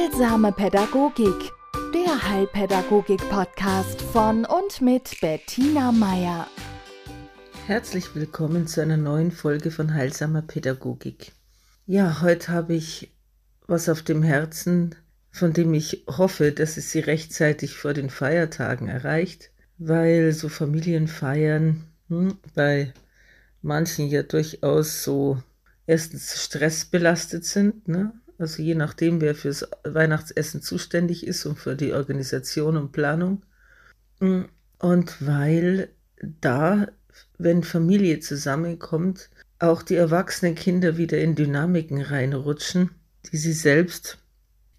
Heilsame Pädagogik, der Heilpädagogik-Podcast von und mit Bettina Meier. Herzlich willkommen zu einer neuen Folge von Heilsamer Pädagogik. Ja, heute habe ich was auf dem Herzen, von dem ich hoffe, dass es Sie rechtzeitig vor den Feiertagen erreicht, weil so Familienfeiern hm, bei manchen ja durchaus so erstens stressbelastet sind, ne? Also je nachdem, wer fürs Weihnachtsessen zuständig ist und für die Organisation und Planung. Und weil da, wenn Familie zusammenkommt, auch die erwachsenen Kinder wieder in Dynamiken reinrutschen, die sie selbst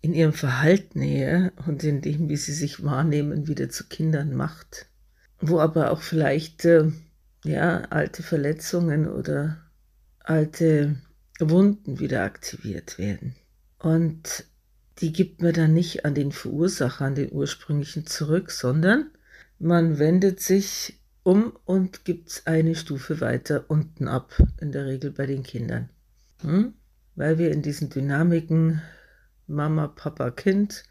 in ihrem Verhalten her und in dem, wie sie sich wahrnehmen, wieder zu Kindern macht. Wo aber auch vielleicht äh, ja, alte Verletzungen oder alte Wunden wieder aktiviert werden. Und die gibt man dann nicht an den Verursacher, an den ursprünglichen zurück, sondern man wendet sich um und gibt es eine Stufe weiter unten ab, in der Regel bei den Kindern. Hm? Weil wir in diesen Dynamiken Mama, Papa, Kind,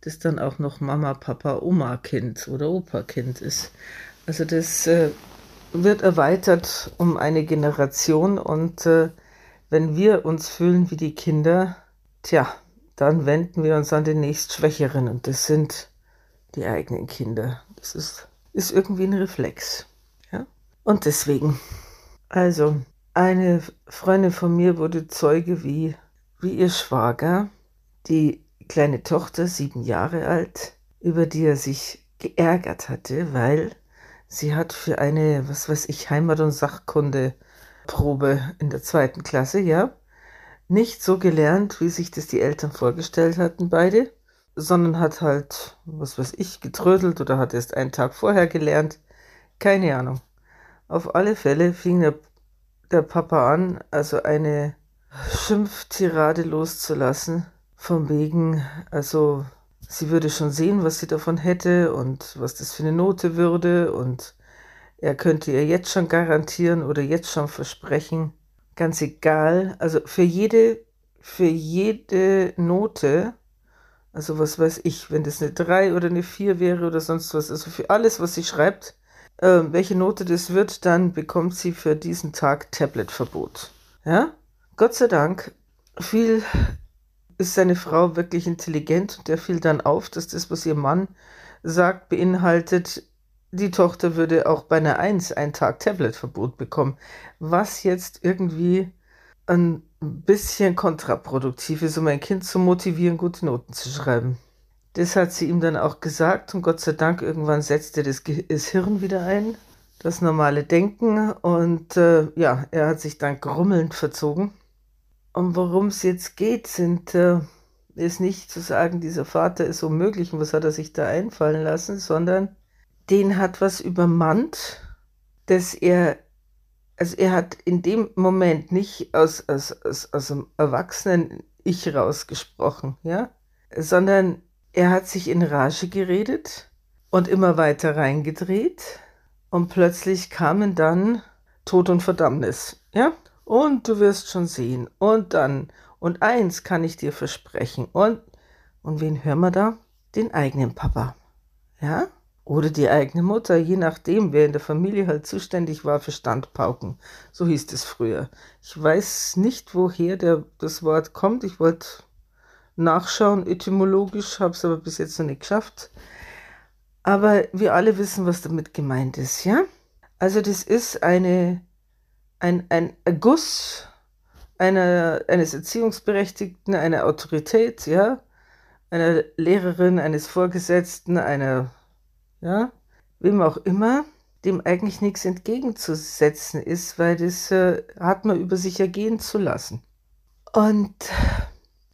das dann auch noch Mama, Papa, Oma, Kind oder Opa, Kind ist. Also das äh, wird erweitert um eine Generation und äh, wenn wir uns fühlen wie die Kinder, tja, dann wenden wir uns an den nächstschwächeren und das sind die eigenen Kinder. Das ist, ist irgendwie ein Reflex. Ja? Und deswegen, also, eine Freundin von mir wurde Zeuge, wie, wie ihr Schwager die kleine Tochter, sieben Jahre alt, über die er sich geärgert hatte, weil sie hat für eine, was weiß ich, Heimat- und Sachkunde-Probe in der zweiten Klasse, ja, nicht so gelernt, wie sich das die Eltern vorgestellt hatten, beide, sondern hat halt, was weiß ich, getrödelt oder hat erst einen Tag vorher gelernt. Keine Ahnung. Auf alle Fälle fing der, der Papa an, also eine Schimpftirade loszulassen, von wegen, also sie würde schon sehen, was sie davon hätte und was das für eine Note würde und er könnte ihr jetzt schon garantieren oder jetzt schon versprechen, ganz egal, also für jede, für jede Note, also was weiß ich, wenn das eine 3 oder eine 4 wäre oder sonst was, also für alles, was sie schreibt, äh, welche Note das wird, dann bekommt sie für diesen Tag Tabletverbot. Ja? Gott sei Dank fiel, ist seine Frau wirklich intelligent und der fiel dann auf, dass das, was ihr Mann sagt, beinhaltet, die Tochter würde auch bei einer Eins einen Tag Tabletverbot bekommen, was jetzt irgendwie ein bisschen kontraproduktiv ist, um ein Kind zu motivieren, gute Noten zu schreiben. Das hat sie ihm dann auch gesagt und Gott sei Dank irgendwann setzte das, das Hirn wieder ein, das normale Denken und äh, ja, er hat sich dann grummelnd verzogen. Und worum es jetzt geht, sind, äh, ist nicht zu sagen, dieser Vater ist unmöglich und was hat er sich da einfallen lassen, sondern den hat was übermannt, dass er, also er hat in dem Moment nicht aus, aus, aus, aus dem erwachsenen Ich rausgesprochen, ja, sondern er hat sich in Rage geredet und immer weiter reingedreht und plötzlich kamen dann Tod und Verdammnis, ja, und du wirst schon sehen und dann und eins kann ich dir versprechen und und wen hören wir da? Den eigenen Papa, ja? Oder die eigene Mutter, je nachdem, wer in der Familie halt zuständig war für Standpauken. So hieß es früher. Ich weiß nicht, woher der, das Wort kommt. Ich wollte nachschauen, etymologisch, habe es aber bis jetzt noch nicht geschafft. Aber wir alle wissen, was damit gemeint ist, ja? Also das ist eine, ein, ein Erguss einer, eines Erziehungsberechtigten, einer Autorität, ja? Einer Lehrerin, eines Vorgesetzten, einer ja, wem auch immer, dem eigentlich nichts entgegenzusetzen ist, weil das äh, hat man über sich ergehen zu lassen. Und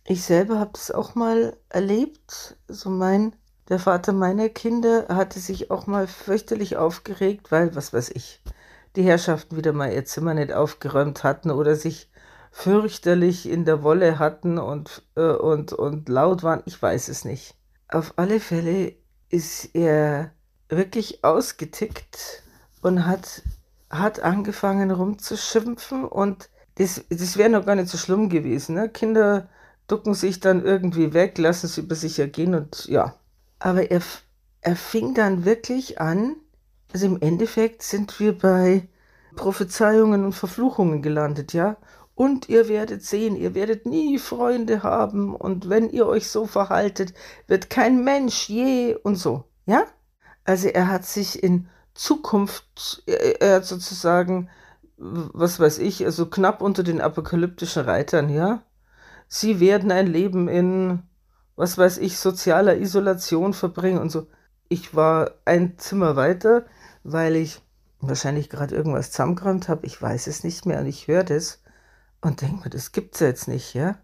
ich selber habe das auch mal erlebt. So mein, der Vater meiner Kinder hatte sich auch mal fürchterlich aufgeregt, weil, was weiß ich, die Herrschaften wieder mal ihr Zimmer nicht aufgeräumt hatten oder sich fürchterlich in der Wolle hatten und, äh, und, und laut waren. Ich weiß es nicht. Auf alle Fälle ist er wirklich ausgetickt und hat, hat angefangen rumzuschimpfen und das, das wäre noch gar nicht so schlimm gewesen. Ne? Kinder ducken sich dann irgendwie weg, lassen es über sich ergehen und ja. Aber er, er fing dann wirklich an, also im Endeffekt sind wir bei Prophezeiungen und Verfluchungen gelandet, ja. Und ihr werdet sehen, ihr werdet nie Freunde haben und wenn ihr euch so verhaltet, wird kein Mensch je und so, ja? Also er hat sich in Zukunft, er hat sozusagen, was weiß ich, also knapp unter den apokalyptischen Reitern, ja? Sie werden ein Leben in, was weiß ich, sozialer Isolation verbringen und so. Ich war ein Zimmer weiter, weil ich wahrscheinlich gerade irgendwas zusammengeräumt habe, ich weiß es nicht mehr und ich höre das und denke mir, das gibt's jetzt nicht, ja?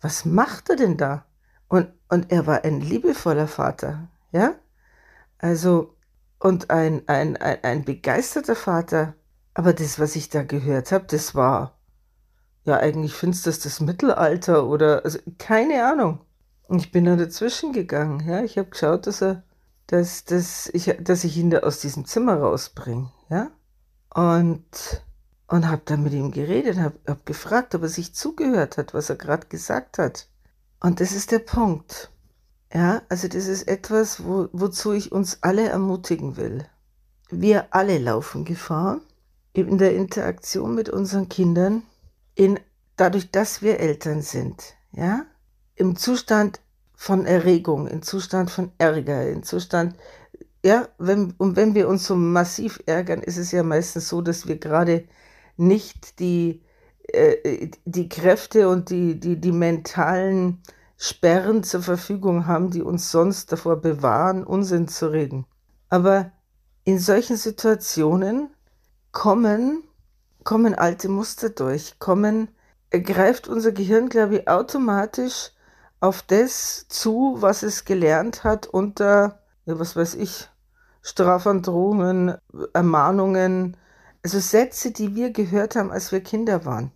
Was macht er denn da? Und, und er war ein liebevoller Vater, ja? Also, und ein, ein, ein, ein begeisterter Vater. Aber das, was ich da gehört habe, das war, ja, eigentlich du das Mittelalter oder, also, keine Ahnung. Ich bin da dazwischen gegangen, ja? Ich habe geschaut, dass er, dass, dass, ich, dass ich ihn da aus diesem Zimmer rausbringe, ja? Und und habe dann mit ihm geredet, habe hab gefragt, ob er sich zugehört hat, was er gerade gesagt hat. Und das ist der Punkt. Ja, also das ist etwas, wo, wozu ich uns alle ermutigen will. Wir alle laufen Gefahr in der Interaktion mit unseren Kindern, in, dadurch, dass wir Eltern sind, ja, im Zustand von Erregung, im Zustand von Ärger, im Zustand, ja, wenn, und wenn wir uns so massiv ärgern, ist es ja meistens so, dass wir gerade nicht die, äh, die Kräfte und die, die, die mentalen Sperren zur Verfügung haben, die uns sonst davor bewahren, Unsinn zu reden. Aber in solchen Situationen kommen, kommen alte Muster durch, kommen, greift unser Gehirn, glaube ich, automatisch auf das zu, was es gelernt hat unter, ja, was weiß ich, Strafandrohungen, Ermahnungen, also Sätze, die wir gehört haben, als wir Kinder waren.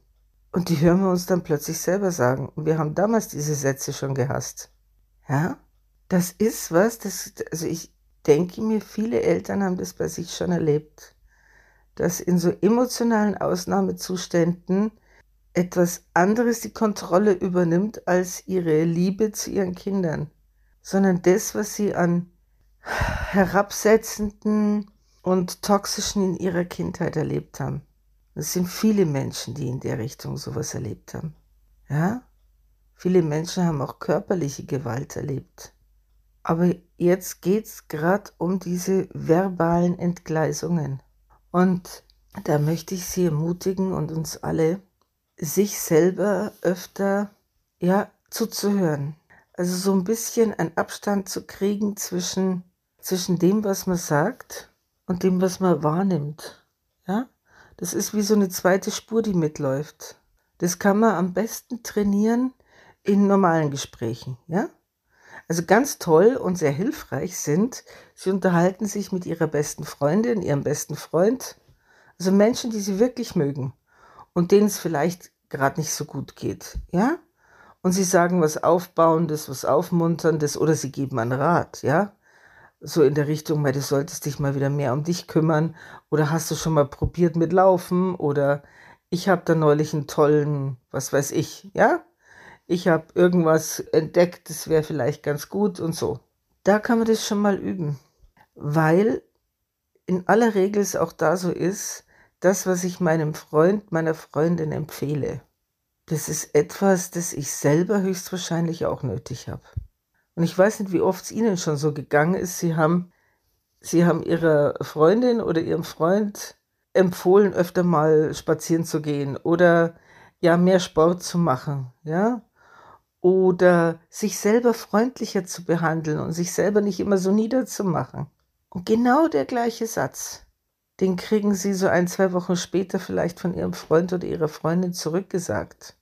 Und die hören wir uns dann plötzlich selber sagen. Und wir haben damals diese Sätze schon gehasst. Ja? Das ist was, das, also ich denke mir, viele Eltern haben das bei sich schon erlebt, dass in so emotionalen Ausnahmezuständen etwas anderes die Kontrolle übernimmt als ihre Liebe zu ihren Kindern, sondern das, was sie an herabsetzenden, und toxischen in ihrer Kindheit erlebt haben. Es sind viele Menschen, die in der Richtung sowas erlebt haben. Ja? Viele Menschen haben auch körperliche Gewalt erlebt. Aber jetzt geht es gerade um diese verbalen Entgleisungen. Und da möchte ich Sie ermutigen und uns alle, sich selber öfter ja, zuzuhören. Also so ein bisschen einen Abstand zu kriegen zwischen, zwischen dem, was man sagt und dem, was man wahrnimmt. Das ist wie so eine zweite Spur, die mitläuft. Das kann man am besten trainieren in normalen Gesprächen. Ja? Also ganz toll und sehr hilfreich sind, sie unterhalten sich mit ihrer besten Freundin, ihrem besten Freund, also Menschen, die sie wirklich mögen und denen es vielleicht gerade nicht so gut geht. Ja? Und sie sagen was Aufbauendes, was Aufmunterndes oder sie geben einen Rat. Ja? So in der Richtung, weil du solltest dich mal wieder mehr um dich kümmern oder hast du schon mal probiert mit Laufen oder ich habe da neulich einen tollen, was weiß ich, ja? Ich habe irgendwas entdeckt, das wäre vielleicht ganz gut und so. Da kann man das schon mal üben, weil in aller Regel es auch da so ist, das, was ich meinem Freund, meiner Freundin empfehle, das ist etwas, das ich selber höchstwahrscheinlich auch nötig habe. Und ich weiß nicht, wie oft es Ihnen schon so gegangen ist. Sie haben, Sie haben Ihrer Freundin oder Ihrem Freund empfohlen, öfter mal spazieren zu gehen oder ja, mehr Sport zu machen, ja? Oder sich selber freundlicher zu behandeln und sich selber nicht immer so niederzumachen. Und genau der gleiche Satz, den kriegen Sie so ein, zwei Wochen später vielleicht von Ihrem Freund oder Ihrer Freundin zurückgesagt.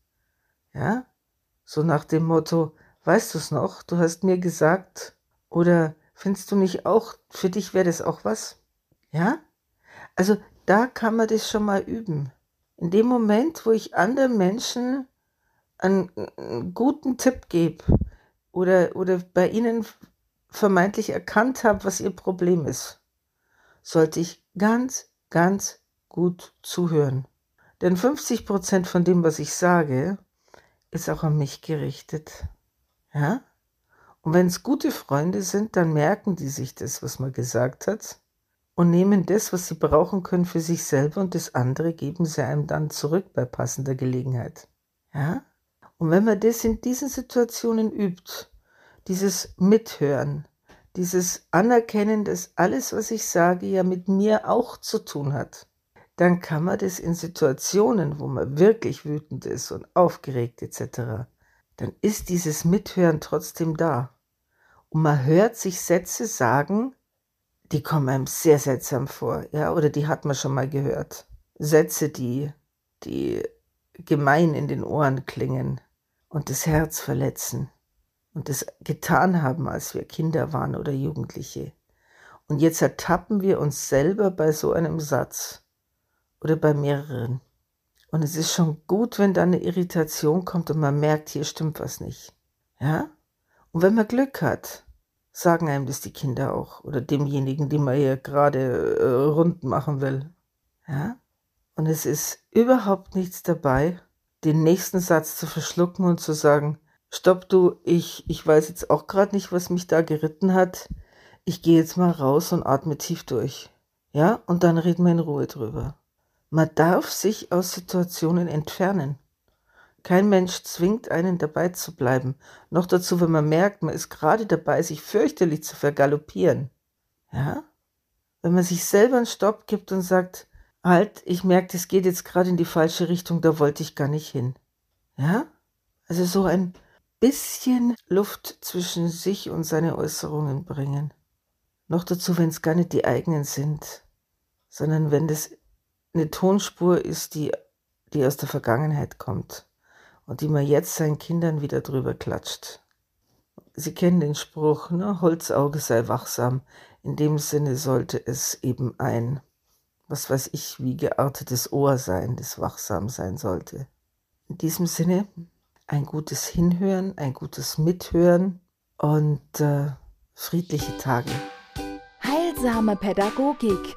Ja? So nach dem Motto, Weißt du es noch? Du hast mir gesagt, oder findest du nicht auch, für dich wäre das auch was? Ja? Also da kann man das schon mal üben. In dem Moment, wo ich anderen Menschen einen, einen guten Tipp gebe oder, oder bei ihnen vermeintlich erkannt habe, was ihr Problem ist, sollte ich ganz, ganz gut zuhören. Denn 50 Prozent von dem, was ich sage, ist auch an mich gerichtet. Ja? Und wenn es gute Freunde sind, dann merken die sich das, was man gesagt hat und nehmen das, was sie brauchen können, für sich selber und das andere geben sie einem dann zurück bei passender Gelegenheit. Ja? Und wenn man das in diesen Situationen übt, dieses Mithören, dieses Anerkennen, dass alles, was ich sage, ja mit mir auch zu tun hat, dann kann man das in Situationen, wo man wirklich wütend ist und aufgeregt etc., dann ist dieses Mithören trotzdem da. Und man hört sich Sätze sagen, die kommen einem sehr seltsam vor, ja, oder die hat man schon mal gehört. Sätze, die, die gemein in den Ohren klingen und das Herz verletzen und das getan haben, als wir Kinder waren oder Jugendliche. Und jetzt ertappen wir uns selber bei so einem Satz oder bei mehreren. Und es ist schon gut, wenn da eine Irritation kommt und man merkt, hier stimmt was nicht. Ja? Und wenn man Glück hat, sagen einem das die Kinder auch oder demjenigen, den man hier gerade äh, rund machen will. Ja? Und es ist überhaupt nichts dabei, den nächsten Satz zu verschlucken und zu sagen, stopp du, ich, ich weiß jetzt auch gerade nicht, was mich da geritten hat. Ich gehe jetzt mal raus und atme tief durch. Ja, und dann reden wir in Ruhe drüber. Man darf sich aus Situationen entfernen. Kein Mensch zwingt einen dabei zu bleiben. Noch dazu, wenn man merkt, man ist gerade dabei, sich fürchterlich zu vergaloppieren. Ja? Wenn man sich selber einen Stopp gibt und sagt, halt, ich merke, das geht jetzt gerade in die falsche Richtung, da wollte ich gar nicht hin. Ja? Also so ein bisschen Luft zwischen sich und seine Äußerungen bringen. Noch dazu, wenn es gar nicht die eigenen sind, sondern wenn das eine Tonspur ist, die, die aus der Vergangenheit kommt und die man jetzt seinen Kindern wieder drüber klatscht. Sie kennen den Spruch, ne? Holzauge sei wachsam. In dem Sinne sollte es eben ein, was weiß ich, wie geartetes Ohr sein, das wachsam sein sollte. In diesem Sinne ein gutes Hinhören, ein gutes Mithören und äh, friedliche Tage. Heilsame Pädagogik,